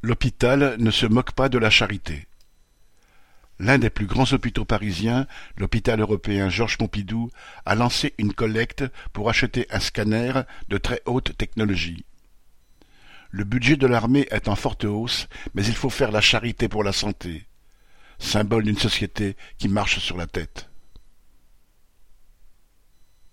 L'hôpital ne se moque pas de la charité. L'un des plus grands hôpitaux parisiens, l'hôpital européen Georges Pompidou, a lancé une collecte pour acheter un scanner de très haute technologie. Le budget de l'armée est en forte hausse, mais il faut faire la charité pour la santé, symbole d'une société qui marche sur la tête.